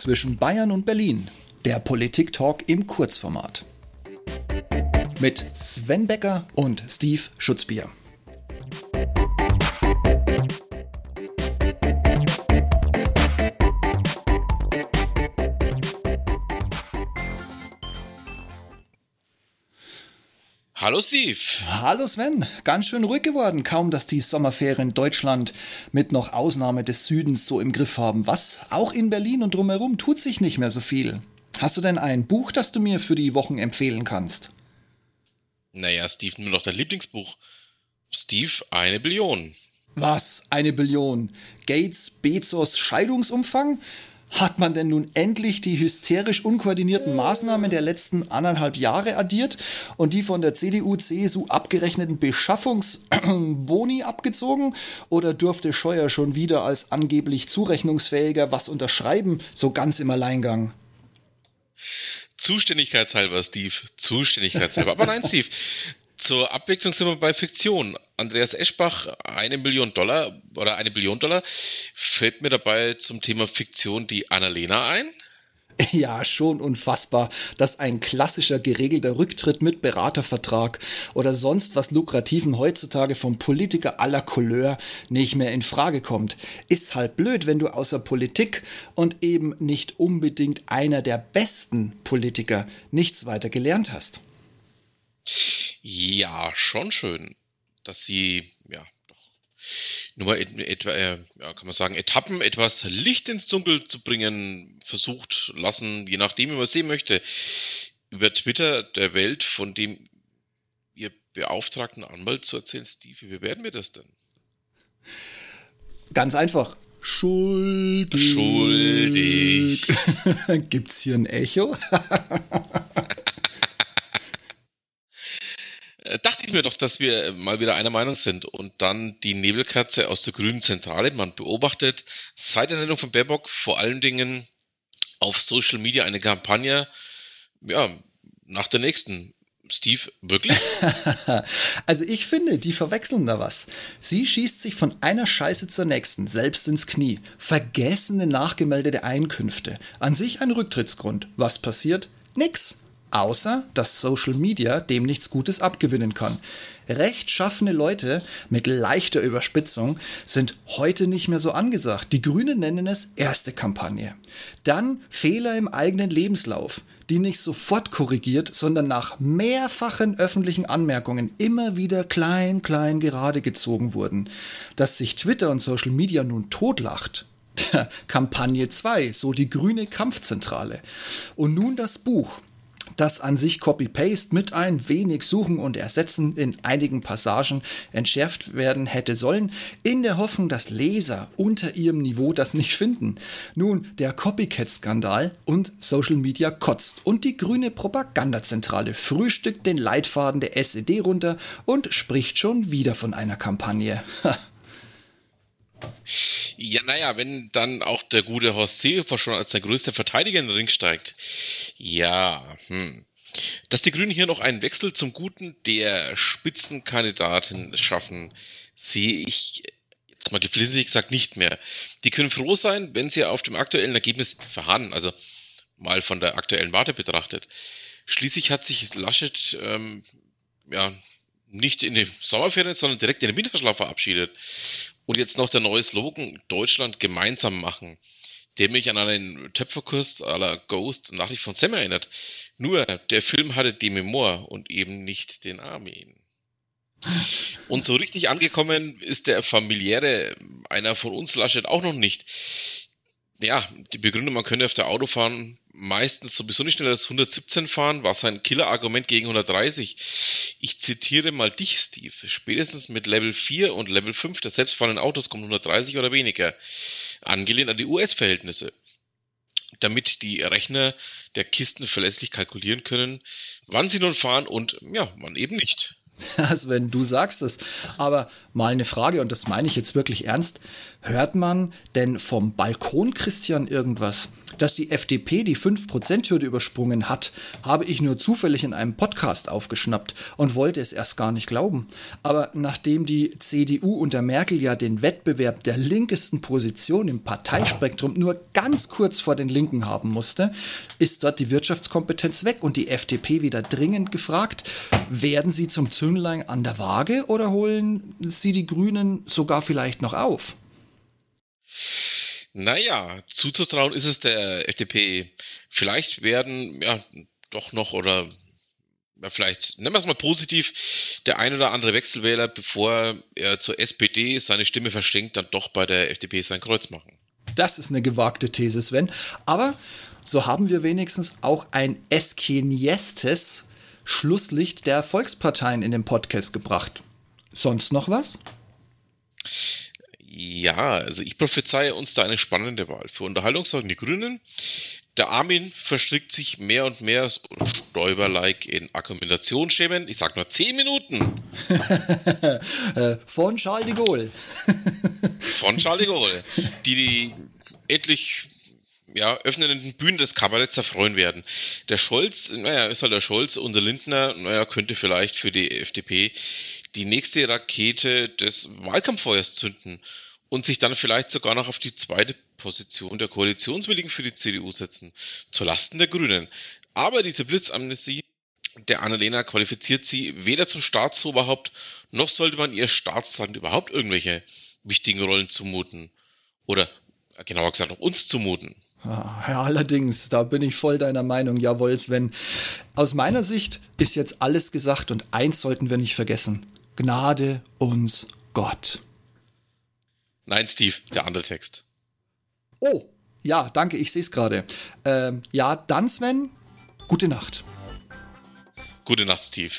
zwischen Bayern und Berlin. Der Politik-Talk im Kurzformat. Mit Sven Becker und Steve Schutzbier. Hallo Steve. Hallo Sven. Ganz schön ruhig geworden. Kaum, dass die Sommerferien Deutschland mit noch Ausnahme des Südens so im Griff haben. Was? Auch in Berlin und drumherum tut sich nicht mehr so viel. Hast du denn ein Buch, das du mir für die Wochen empfehlen kannst? Naja, Steve, nur noch dein Lieblingsbuch. Steve, eine Billion. Was? Eine Billion? Gates, Bezos Scheidungsumfang? Hat man denn nun endlich die hysterisch unkoordinierten Maßnahmen der letzten anderthalb Jahre addiert und die von der CDU-CSU abgerechneten Beschaffungsboni abgezogen? Oder durfte Scheuer schon wieder als angeblich zurechnungsfähiger was unterschreiben, so ganz im Alleingang? Zuständigkeitshalber, Steve. Zuständigkeitshalber. Aber nein, Steve. Zur Abwechslung sind wir bei Fiktion. Andreas Eschbach, eine Million Dollar oder eine Billion Dollar. Fällt mir dabei zum Thema Fiktion die Annalena ein? Ja, schon unfassbar, dass ein klassischer geregelter Rücktritt mit Beratervertrag oder sonst was Lukrativen heutzutage vom Politiker aller Couleur nicht mehr in Frage kommt. Ist halt blöd, wenn du außer Politik und eben nicht unbedingt einer der besten Politiker nichts weiter gelernt hast. Ja, schon schön, dass sie, ja, doch, nur mal etwa, äh, ja, kann man sagen, Etappen etwas Licht ins Dunkel zu bringen, versucht lassen, je nachdem, wie man sehen möchte. Über Twitter der Welt, von dem ihr beauftragten Anwalt zu erzählen, Steve, wie werden wir das denn? Ganz einfach. Schuldig. Schuldig. Gibt's hier ein Echo? dachte ich mir doch, dass wir mal wieder einer Meinung sind und dann die Nebelkerze aus der grünen Zentrale. Man beobachtet seit der Nennung von Baerbock vor allen Dingen auf Social Media eine Kampagne, ja, nach der nächsten. Steve, wirklich? also ich finde, die verwechseln da was. Sie schießt sich von einer Scheiße zur nächsten, selbst ins Knie. Vergessene nachgemeldete Einkünfte. An sich ein Rücktrittsgrund. Was passiert? Nix außer dass Social Media dem nichts Gutes abgewinnen kann. Rechtschaffene Leute mit leichter Überspitzung sind heute nicht mehr so angesagt. Die Grünen nennen es erste Kampagne. Dann Fehler im eigenen Lebenslauf, die nicht sofort korrigiert, sondern nach mehrfachen öffentlichen Anmerkungen immer wieder klein, klein gerade gezogen wurden. Dass sich Twitter und Social Media nun totlacht, Kampagne 2, so die grüne Kampfzentrale. Und nun das Buch das an sich Copy-Paste mit ein wenig Suchen und Ersetzen in einigen Passagen entschärft werden hätte sollen, in der Hoffnung, dass Leser unter ihrem Niveau das nicht finden. Nun, der Copycat-Skandal und Social Media kotzt und die grüne Propagandazentrale frühstückt den Leitfaden der SED runter und spricht schon wieder von einer Kampagne. Ja, naja, wenn dann auch der gute Horst Seehofer schon als der größte Verteidiger in den Ring steigt. Ja, hm. Dass die Grünen hier noch einen Wechsel zum Guten der Spitzenkandidatin schaffen, sehe ich jetzt mal geflissentlich gesagt nicht mehr. Die können froh sein, wenn sie auf dem aktuellen Ergebnis verharren, also mal von der aktuellen Warte betrachtet. Schließlich hat sich Laschet ähm, ja nicht in den Sommerferien, sondern direkt in den Winterschlaf verabschiedet. Und jetzt noch der neue Slogan, Deutschland gemeinsam machen, der mich an einen Töpferkurs la Ghost Nachricht von Sam erinnert. Nur, der Film hatte die Memoir und eben nicht den Armin. Und so richtig angekommen ist der familiäre, einer von uns Laschet auch noch nicht. Ja, die Begründung, man könnte auf der Autofahren meistens sowieso nicht schneller als 117 fahren, war sein Killer-Argument gegen 130. Ich zitiere mal dich, Steve. Spätestens mit Level 4 und Level 5 der selbstfahrenden Autos kommt 130 oder weniger. Angelehnt an die US-Verhältnisse. Damit die Rechner der Kisten verlässlich kalkulieren können, wann sie nun fahren und ja, wann eben nicht. Sven, du sagst es. Aber mal eine Frage, und das meine ich jetzt wirklich ernst. Hört man denn vom Balkon Christian irgendwas? Dass die FDP die 5%-Hürde übersprungen hat, habe ich nur zufällig in einem Podcast aufgeschnappt und wollte es erst gar nicht glauben. Aber nachdem die CDU unter Merkel ja den Wettbewerb der linkesten Position im Parteispektrum nur ganz kurz vor den Linken haben musste, ist dort die Wirtschaftskompetenz weg und die FDP wieder dringend gefragt, werden sie zum Zünglein an der Waage oder holen sie die Grünen sogar vielleicht noch auf? Naja, zuzutrauen ist es der FDP. Vielleicht werden, ja, doch noch oder ja, vielleicht, nennen wir es mal positiv, der ein oder andere Wechselwähler, bevor er zur SPD seine Stimme verschenkt, dann doch bei der FDP sein Kreuz machen. Das ist eine gewagte These, Sven. Aber so haben wir wenigstens auch ein Eskeniestes Schlusslicht der Volksparteien in den Podcast gebracht. Sonst noch was? Ja, also ich prophezeie uns da eine spannende Wahl. Für Unterhaltung sorgen die Grünen. Der Armin verstrickt sich mehr und mehr Stäuber-like in Akkumulationsschemen. Ich sag nur 10 Minuten. Von Charles de Gaulle. Von Charles de Gaulle. Die, die endlich ja, öffnenden Bühnen des Kabaretts erfreuen werden. Der Scholz, naja, ist halt der Scholz und der Lindner, naja, könnte vielleicht für die FDP die nächste Rakete des Wahlkampffeuers zünden und sich dann vielleicht sogar noch auf die zweite Position der Koalitionswilligen für die CDU setzen, zu Lasten der Grünen. Aber diese Blitzamnesie der Annalena qualifiziert sie weder zum Staatsoberhaupt, noch sollte man ihr Staatsland überhaupt irgendwelche wichtigen Rollen zumuten. Oder genauer gesagt, auch uns zumuten. Ja, allerdings, da bin ich voll deiner Meinung, jawohl, Sven. Aus meiner Sicht ist jetzt alles gesagt und eins sollten wir nicht vergessen. Gnade uns Gott. Nein, Steve, der andere Text. Oh, ja, danke, ich sehe es gerade. Ähm, ja, dann, Sven, gute Nacht. Gute Nacht, Steve.